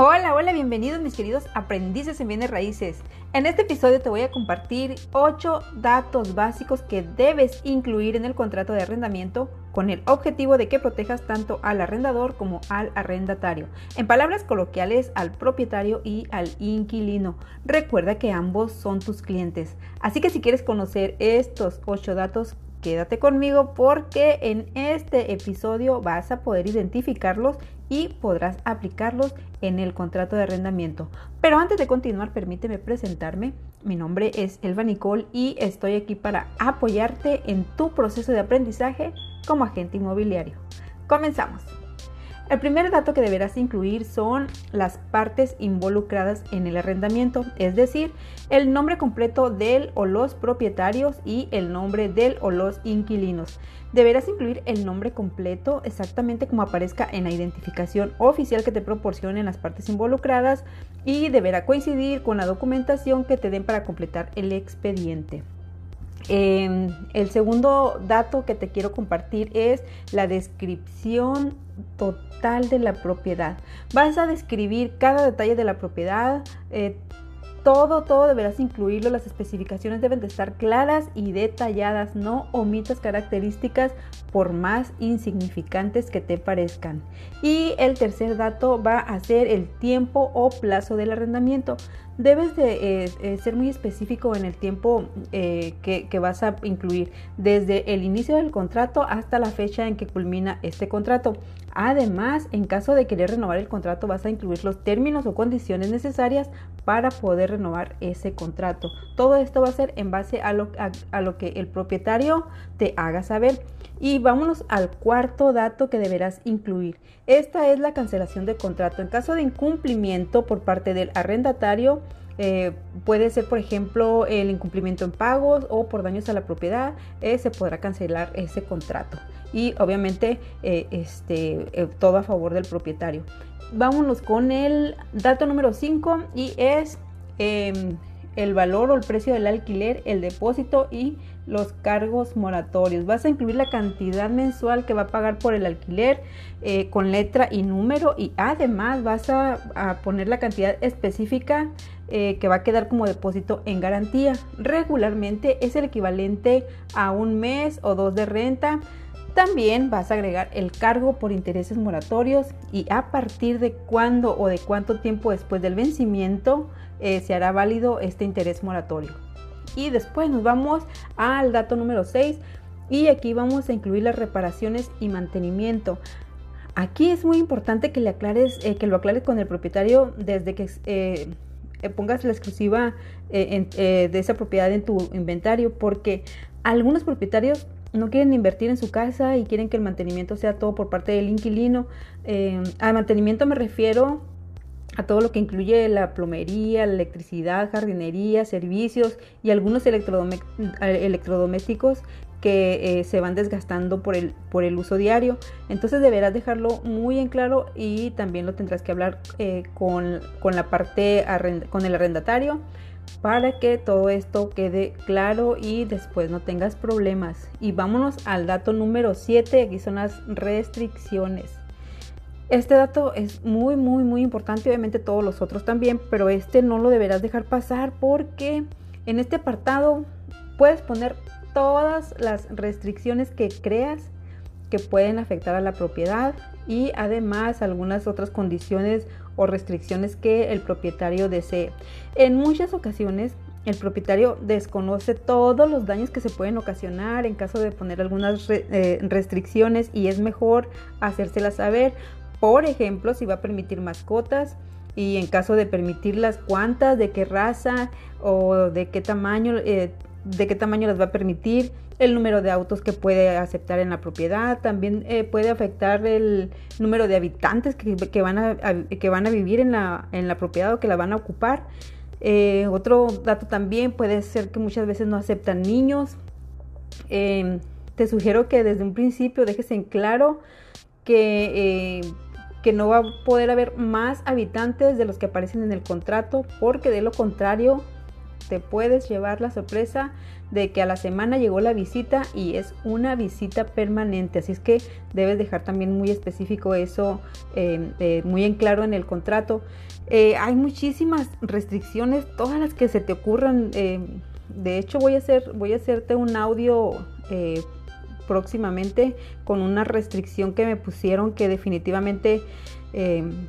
Hola, hola, bienvenidos mis queridos aprendices en bienes raíces. En este episodio te voy a compartir 8 datos básicos que debes incluir en el contrato de arrendamiento con el objetivo de que protejas tanto al arrendador como al arrendatario. En palabras coloquiales, al propietario y al inquilino. Recuerda que ambos son tus clientes. Así que si quieres conocer estos 8 datos, quédate conmigo porque en este episodio vas a poder identificarlos y podrás aplicarlos en el contrato de arrendamiento. Pero antes de continuar, permíteme presentarme. Mi nombre es Elva Nicole y estoy aquí para apoyarte en tu proceso de aprendizaje como agente inmobiliario. Comenzamos. El primer dato que deberás incluir son las partes involucradas en el arrendamiento, es decir, el nombre completo del o los propietarios y el nombre del o los inquilinos. Deberás incluir el nombre completo exactamente como aparezca en la identificación oficial que te proporcionen las partes involucradas y deberá coincidir con la documentación que te den para completar el expediente. Em, el segundo dato que te quiero compartir es la descripción total de la propiedad. Vas a describir cada detalle de la propiedad, eh, todo, todo deberás incluirlo. Las especificaciones deben de estar claras y detalladas. No omitas características por más insignificantes que te parezcan. Y el tercer dato va a ser el tiempo o plazo del arrendamiento. Debes de eh, eh, ser muy específico en el tiempo eh, que, vas a incluir, desde el inicio del contrato hasta la fecha en que culmina este contrato. Además, en caso de querer renovar el contrato, vas a incluir los términos o condiciones necesarias para poder renovar ese contrato. Todo esto va a ser en base a lo, a, lo que el propietario te haga saber. Y vámonos al cuarto dato que deberás incluir. Esta es la cancelación de contrato. En caso de incumplimiento por parte del arrendatario, eh, puede ser, por ejemplo, el incumplimiento en pagos o por daños a la propiedad, eh, se podrá cancelar ese contrato y obviamente eh, este, todo a favor del propietario. Vámonos con el dato número 5 y es em, el valor o el precio del alquiler, el depósito y los cargos moratorios. Vas a incluir la cantidad mensual que va a pagar por el alquiler eh, con letra y número y además vas a, poner la cantidad específica que va a quedar como depósito en garantía. Regularmente es el equivalente a un mes o dos de renta. También vas a agregar el cargo por intereses moratorios y a partir de cuándo o de cuánto tiempo después del vencimiento eh, se hará válido este interés moratorio. Y después nos vamos al dato número 6 y aquí vamos a incluir las reparaciones y mantenimiento. Aquí es muy importante que le aclares, eh, que lo aclares con el propietario desde que eh, pongas la exclusiva de esa propiedad en tu inventario, porque algunos propietarios no quieren invertir en su casa y quieren que el mantenimiento sea todo por parte del inquilino. Eh, al mantenimiento me refiero a todo lo que incluye la plomería, la electricidad, jardinería, servicios y algunos electrodomésticos que eh, se van desgastando por el, por el uso diario. Entonces deberás dejarlo muy en claro y también lo tendrás que hablar eh, con, con, la parte con el arrendatario para que todo esto quede claro y después no tengas problemas. Y vámonos al dato número 7, aquí son las restricciones. Este dato es muy, muy, muy importante, obviamente todos los otros también, pero este no lo deberás dejar pasar porque en este apartado puedes poner todas las restricciones que creas que pueden afectar a la propiedad y además algunas otras condiciones o restricciones que el propietario desee. En muchas ocasiones el propietario desconoce todos los daños que se pueden ocasionar en caso de poner algunas eh, restricciones y es mejor hacérselas saber. Por ejemplo, si va a permitir mascotas y en caso de permitirlas, cuántas, de qué raza o de qué tamaño eh, de qué tamaño las va a permitir, el número de autos que puede aceptar en la propiedad, también eh, puede afectar el número de habitantes que, van, a, que van a vivir en la, en la propiedad o que la van a ocupar. Eh, otro dato también puede ser que muchas veces no aceptan niños. Te sugiero que desde un principio dejes en claro que, que no va a poder haber más habitantes de los que aparecen en el contrato, porque de lo contrario te puedes llevar la sorpresa de que a la semana llegó la visita y es una visita permanente. Así es que debes dejar también muy específico eso, em, eh, muy en claro en el contrato. Eh, hay muchísimas restricciones, todas las que se te ocurran. De hecho, voy a, hacer, voy a hacerte un audio eh, próximamente con una restricción que me pusieron que definitivamente em,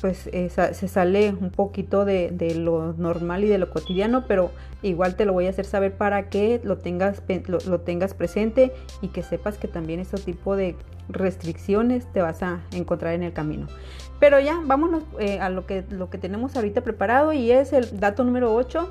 pues eh, se sale un poquito de, lo normal y de lo cotidiano, pero igual te lo voy a hacer saber para que lo tengas, lo, tengas presente y que sepas que también este tipo de restricciones te vas a encontrar en el camino. Pero ya, vámonos eh, a lo que, lo que tenemos ahorita preparado y es el dato número 8,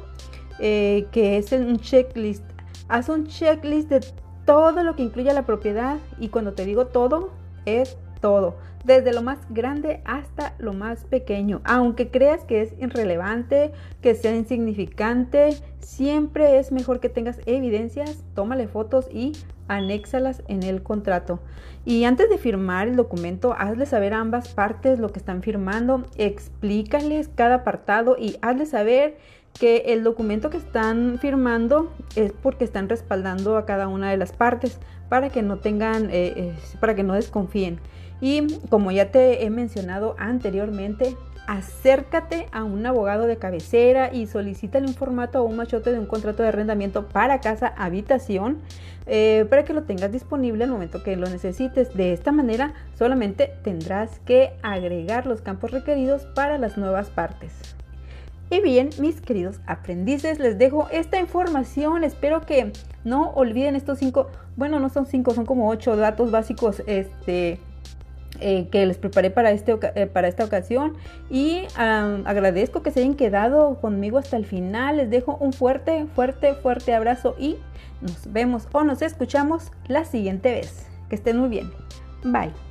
eh, que es un checklist. Haz un checklist de todo lo que incluye la propiedad y cuando te digo todo, es todo, desde lo más grande hasta lo más pequeño. Aunque creas que es irrelevante, que sea insignificante, siempre es mejor que tengas evidencias, tómale fotos y anéxalas en el contrato. Y antes de firmar el documento, hazle saber a ambas partes lo que están firmando, explícales cada apartado y hazle saber que el documento que están firmando es porque están respaldando a cada una de las partes para que no tengan, eh, eh, para que no desconfíen. Y como ya te he mencionado anteriormente, acércate a un abogado de cabecera y solicítale un formato o un machote de un contrato de arrendamiento para casa habitación eh, para que lo tengas disponible al momento que lo necesites. De esta manera solamente tendrás que agregar los campos requeridos para las nuevas partes. Y bien, mis queridos aprendices, les dejo esta información. Espero que no olviden estos cinco, bueno, no son cinco, son como ocho datos básicos este, eh, que les preparé para, este, eh, para esta ocasión. Y agradezco que se hayan quedado conmigo hasta el final. Les dejo un fuerte, fuerte, fuerte abrazo y nos vemos o nos escuchamos la siguiente vez. Que estén muy bien. Bye.